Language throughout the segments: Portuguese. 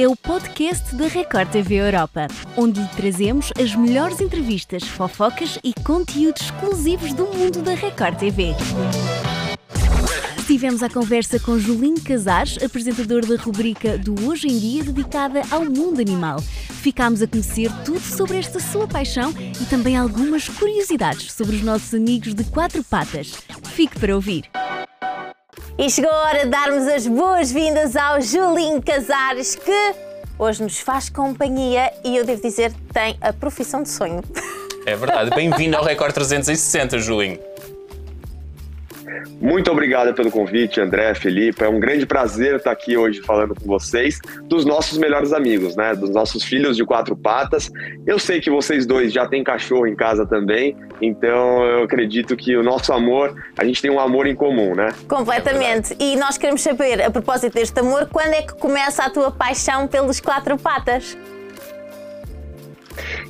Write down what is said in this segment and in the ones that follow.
é o podcast da Record TV Europa, onde lhe trazemos as melhores entrevistas, fofocas e conteúdos exclusivos do mundo da Record TV. Tivemos a conversa com Julinho Casares, apresentador da rubrica do Hoje em Dia dedicada ao mundo animal. Ficámos a conhecer tudo sobre esta sua paixão e também algumas curiosidades sobre os nossos amigos de quatro patas. Fique para ouvir. E chegou a hora de darmos as boas-vindas ao Julinho Casares, que hoje nos faz companhia e eu devo dizer tem a profissão de sonho. É verdade. Bem-vindo ao Record 360, Julinho. Muito obrigado pelo convite, André, Felipe. É um grande prazer estar aqui hoje falando com vocês dos nossos melhores amigos, né? Dos nossos filhos de quatro patas. Eu sei que vocês dois já têm cachorro em casa também, então eu acredito que o nosso amor, a gente tem um amor em comum, né? Completamente. É e nós queremos saber, a propósito deste amor, quando é que começa a tua paixão pelos quatro patas?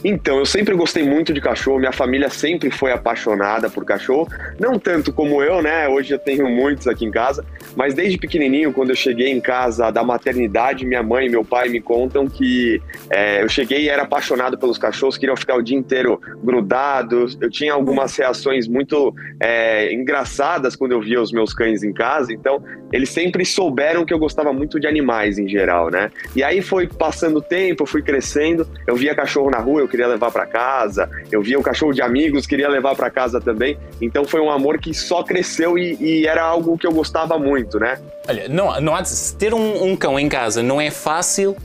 Então, eu sempre gostei muito de cachorro, minha família sempre foi apaixonada por cachorro, não tanto como eu, né? Hoje eu tenho muitos aqui em casa, mas desde pequenininho, quando eu cheguei em casa da maternidade, minha mãe e meu pai me contam que é, eu cheguei e era apaixonado pelos cachorros, queriam ficar o dia inteiro grudados. Eu tinha algumas reações muito é, engraçadas quando eu via os meus cães em casa, então eles sempre souberam que eu gostava muito de animais em geral, né? E aí foi passando o tempo, eu fui crescendo, eu via cachorro na rua, eu queria levar para casa, eu via um cachorro de amigos, queria levar para casa também. Então foi um amor que só cresceu e, e, era algo que eu gostava muito, né? Olha, não, não há de ter um, um cão em casa não é fácil.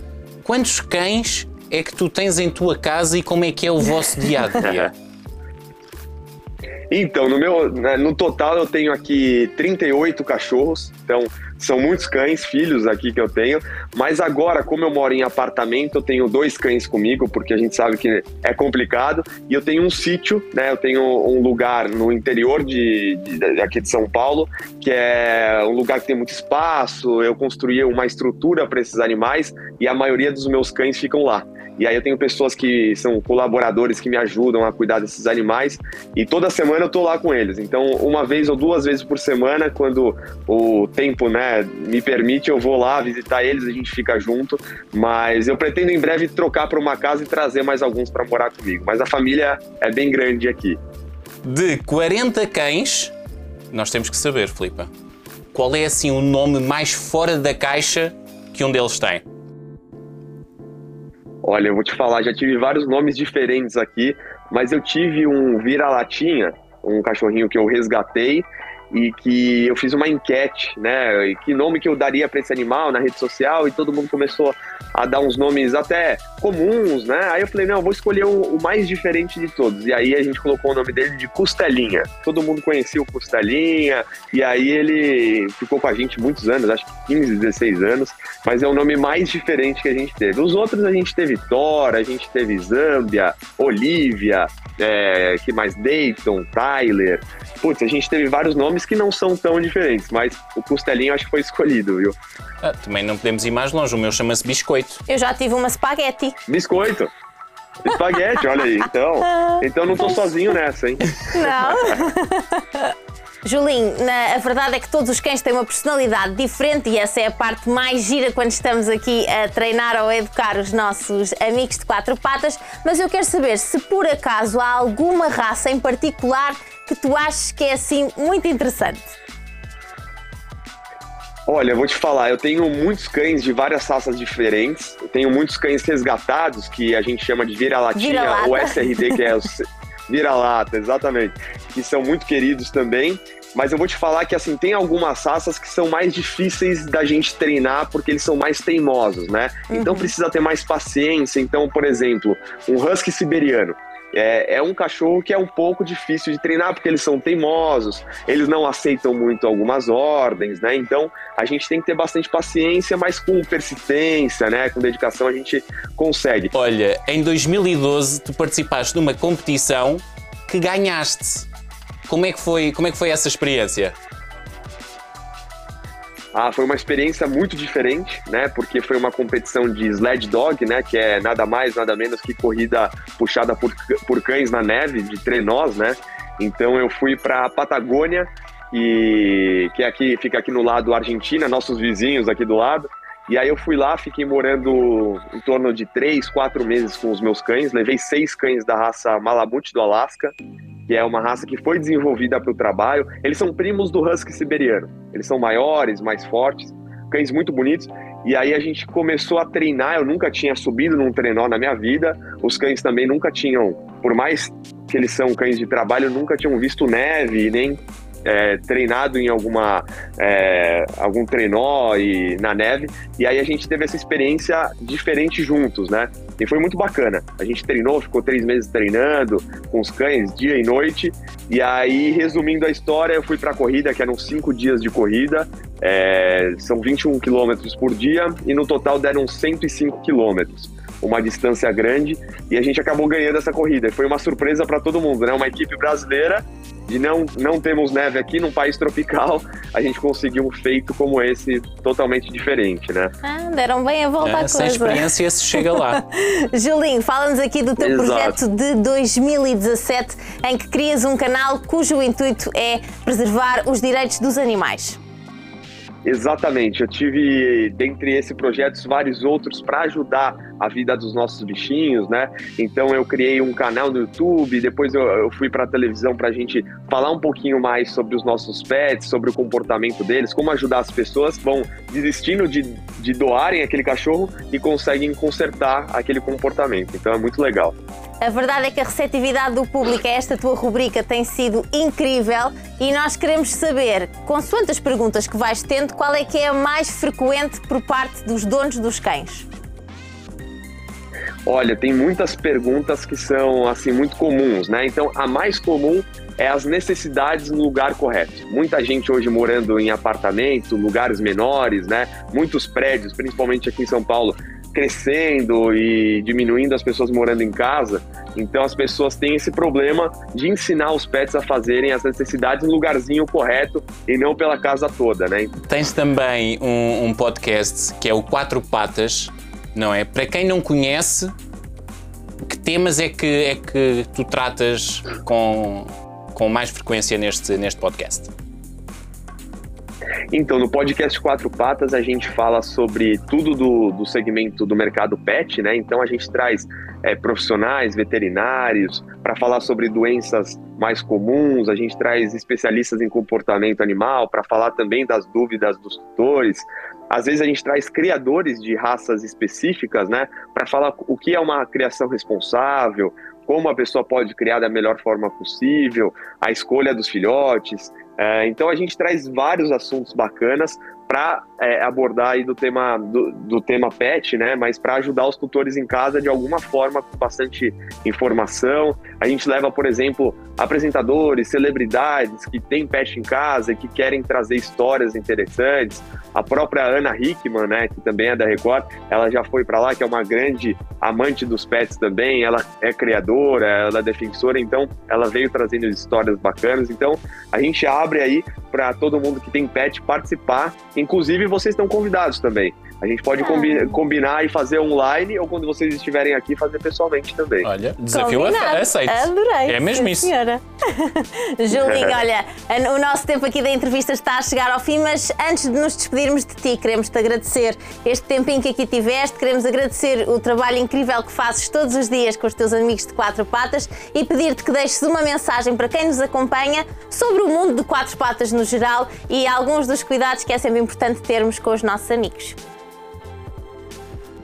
Quantos cães é que tu tens em tua casa e como é que é o vosso dia a dia? Então, no meu, né, no total eu tenho aqui 38 cachorros, então são muitos cães, filhos aqui que eu tenho, mas agora, como eu moro em apartamento, eu tenho dois cães comigo, porque a gente sabe que é complicado, e eu tenho um sítio, né? Eu tenho um lugar no interior de, de, aqui de São Paulo, que é um lugar que tem muito espaço, eu construí uma estrutura para esses animais e a maioria dos meus cães ficam lá. E aí eu tenho pessoas que são colaboradores que me ajudam a cuidar desses animais e toda semana eu tô lá com eles. Então, uma vez ou duas vezes por semana, quando o tempo, né, me permite, eu vou lá visitar eles, a gente fica junto, mas eu pretendo em breve trocar para uma casa e trazer mais alguns para morar comigo. Mas a família é bem grande aqui. De 40 cães, nós temos que saber, Filipa, qual é assim o nome mais fora da caixa que um deles tem? Olha, eu vou te falar, já tive vários nomes diferentes aqui, mas eu tive um vira-latinha, um cachorrinho que eu resgatei e que eu fiz uma enquete, né? E que nome que eu daria para esse animal na rede social e todo mundo começou a dar uns nomes até comuns, né? Aí eu falei, não, eu vou escolher o, o, mais diferente de todos. E aí a gente colocou o nome dele de Costelinha. Todo mundo conhecia o Costelinha e aí ele ficou com a gente muitos anos, acho que 15, 16 anos, mas é o nome mais diferente que a gente teve. Os outros a gente teve Thor, a gente teve Zâmbia, Olivia, é, que mais Dayton, Tyler. Putz, a gente teve vários nomes que não são tão diferentes, mas o Costelinho acho que foi escolhido, viu? Ah, também não podemos ir mais longe, o meu chama-se Biscoito. Eu já tive uma espaguete. Biscoito? Espaguete, olha aí. Então, então não tô sozinho nessa, hein? Não. Julinho, na, a verdade é que todos os cães têm uma personalidade diferente e essa é a parte mais gira quando estamos aqui a treinar ou a educar os nossos amigos de quatro patas. Mas eu quero saber se por acaso há alguma raça em particular que tu achas que é assim muito interessante. Olha, eu vou te falar, eu tenho muitos cães de várias raças diferentes. Eu tenho muitos cães resgatados, que a gente chama de vira-latinha vira ou SRD, que é o vira-lata, exatamente. Que são muito queridos também. Mas eu vou te falar que assim, tem algumas raças que são mais difíceis da gente treinar porque eles são mais teimosos, né? Então uhum. Então precisa ter mais paciência. Então, por exemplo, um husky siberiano é, é, um cachorro que é um pouco difícil de treinar porque eles são teimosos, eles não aceitam muito algumas ordens, né? Então a gente tem que ter bastante paciência, mas com persistência, né? Com dedicação a gente consegue. Olha, em 2012 tu participaste de uma competição que ganhaste. Como é que foi, como é que foi essa experiência? Ah, foi uma experiência muito diferente, né? Porque foi uma competição de sled dog, né? Que é nada mais, nada menos que corrida puxada por, por cães na neve, de trenós, né? Então eu fui para Patagônia, e que é aqui fica aqui no lado Argentina, nossos vizinhos aqui do lado. E aí eu fui lá, fiquei morando em torno de três, quatro meses com os meus cães. Levei seis cães da raça Malamute do Alasca, que é uma raça que foi desenvolvida para o trabalho. Eles são primos do Husky siberiano. Eles são maiores, mais fortes, cães muito bonitos. E aí a gente começou a treinar. Eu nunca tinha subido num trenó na minha vida. Os cães também nunca tinham, por mais que eles são cães de trabalho, nunca tinham visto neve, nem é, treinado em alguma é, algum trenó e na neve e aí a gente teve essa experiência diferente juntos, né? E foi muito bacana. A gente treinou, ficou três meses treinando com os cães dia e noite. E aí, resumindo a história, eu fui para a corrida, que eram cinco dias de corrida. É, são 21 quilômetros por dia e no total deram 105 quilômetros uma distância grande e a gente acabou ganhando essa corrida. Foi uma surpresa para todo mundo, né? Uma equipe brasileira de não, não temos neve aqui num país tropical, a gente conseguiu um feito como esse totalmente diferente, né? Ah, deram bem a volta é, à coisa. Sem experiência se chega lá. Julinho, fala-nos aqui do teu Exato. projeto de 2017 em que crias um canal cujo intuito é preservar os direitos dos animais. Exatamente, eu tive dentre esse projetos vários outros para ajudar a vida dos nossos bichinhos, né? Então eu criei um canal no YouTube, depois eu, eu fui para televisão para a gente falar um pouquinho mais sobre os nossos pets, sobre o comportamento deles, como ajudar as pessoas que vão desistindo de, de doarem aquele cachorro e conseguem consertar aquele comportamento. Então é muito legal. A verdade é que a receptividade do público a esta tua rubrica tem sido incrível e nós queremos saber, consoante as perguntas que vais tendo, qual é que é a mais frequente por parte dos donos dos cães? Olha, tem muitas perguntas que são assim muito comuns, né? Então, a mais comum é as necessidades no lugar correto. Muita gente hoje morando em apartamento, lugares menores, né? Muitos prédios, principalmente aqui em São Paulo, crescendo e diminuindo as pessoas morando em casa. Então as pessoas têm esse problema de ensinar os pets a fazerem as necessidades no lugarzinho correto e não pela casa toda, né? Tens também um, um podcast que é o Quatro Patas, não é? Para quem não conhece, que temas é que, é que tu tratas com, com mais frequência neste, neste podcast? Então, no podcast Quatro Patas, a gente fala sobre tudo do, do segmento do mercado pet, né? Então, a gente traz é, profissionais, veterinários, para falar sobre doenças mais comuns, a gente traz especialistas em comportamento animal para falar também das dúvidas dos tutores. Às vezes a gente traz criadores de raças específicas, né, para falar o que é uma criação responsável, como a pessoa pode criar da melhor forma possível, a escolha dos filhotes. É, então a gente traz vários assuntos bacanas para é, abordar aí do tema do, do tema pet, né? Mas para ajudar os tutores em casa de alguma forma com bastante informação. A gente leva, por exemplo, apresentadores, celebridades que têm pet em casa e que querem trazer histórias interessantes. A própria Ana Hickman, né, que também é da Record, ela já foi para lá, que é uma grande amante dos pets também. Ela é criadora, ela é defensora, então ela veio trazendo histórias bacanas. Então a gente abre aí para todo mundo que tem pet participar. Inclusive vocês estão convidados também. A gente pode combi combinar e fazer online ou quando vocês estiverem aqui fazer pessoalmente também. Olha, desafio é aceito. Adorei. É mesmo isso. Senhora. Julinho, olha, o nosso tempo aqui da entrevista está a chegar ao fim, mas antes de nos despedirmos de ti, queremos te agradecer este tempinho que aqui tiveste, queremos agradecer o trabalho incrível que fazes todos os dias com os teus amigos de quatro patas e pedir-te que deixes uma mensagem para quem nos acompanha sobre o mundo de quatro patas no geral e alguns dos cuidados que é sempre importante termos com os nossos amigos.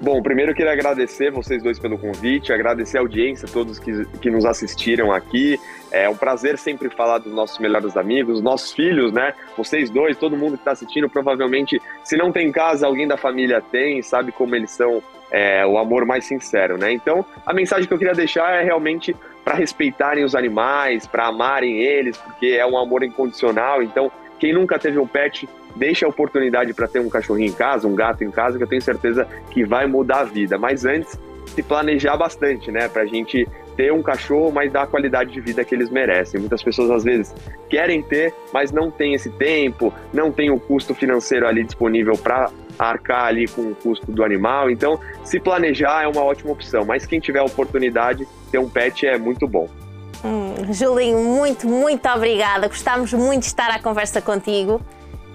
Bom, primeiro eu queria agradecer vocês dois pelo convite, agradecer a audiência, todos que, que nos assistiram aqui. É um prazer sempre falar dos nossos melhores amigos, nossos filhos, né? Vocês dois, todo mundo que está assistindo, provavelmente, se não tem em casa, alguém da família tem, sabe como eles são é, o amor mais sincero, né? Então, a mensagem que eu queria deixar é realmente para respeitarem os animais, para amarem eles, porque é um amor incondicional. Então, quem nunca teve um pet, deixa a oportunidade para ter um cachorrinho em casa, um gato em casa, que eu tenho certeza que vai mudar a vida. Mas antes, se planejar bastante, né? Para a gente ter um cachorro, mas dar a qualidade de vida que eles merecem. Muitas pessoas às vezes querem ter, mas não tem esse tempo, não tem o custo financeiro ali disponível para arcar ali com o custo do animal. Então, se planejar é uma ótima opção. Mas quem tiver a oportunidade, ter um pet é muito bom. Hum, Julinho, muito, muito obrigada. Gostámos muito de estar à conversa contigo.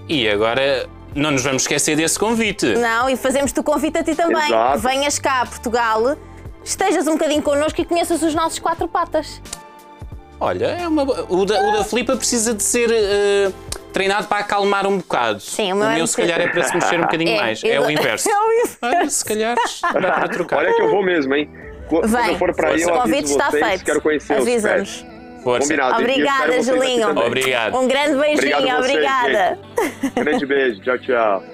E agora não nos vamos esquecer desse convite. Não, e fazemos-te o convite a ti também. Exato. Venhas cá a Portugal, estejas um bocadinho connosco e conheças os nossos quatro patas. Olha, é uma... o, da, o da Filipa precisa de ser eh, treinado para acalmar um bocado. Sim, o meu é um se calhar é para se mexer um bocadinho É, mais. É o inverso. É o inverso. Olha, se calhar dá para trocar. Olha que eu vou mesmo, hein? Qu- Quando Vem. eu for para aí, eu convite está vocês, feito. quero conhecer os Avisa-nos. Combinado. Obrigada, Julinho. Obrigado. Um grande beijinho, Obrigado vocês, obrigada. Grande beijo. Tchau, tchau.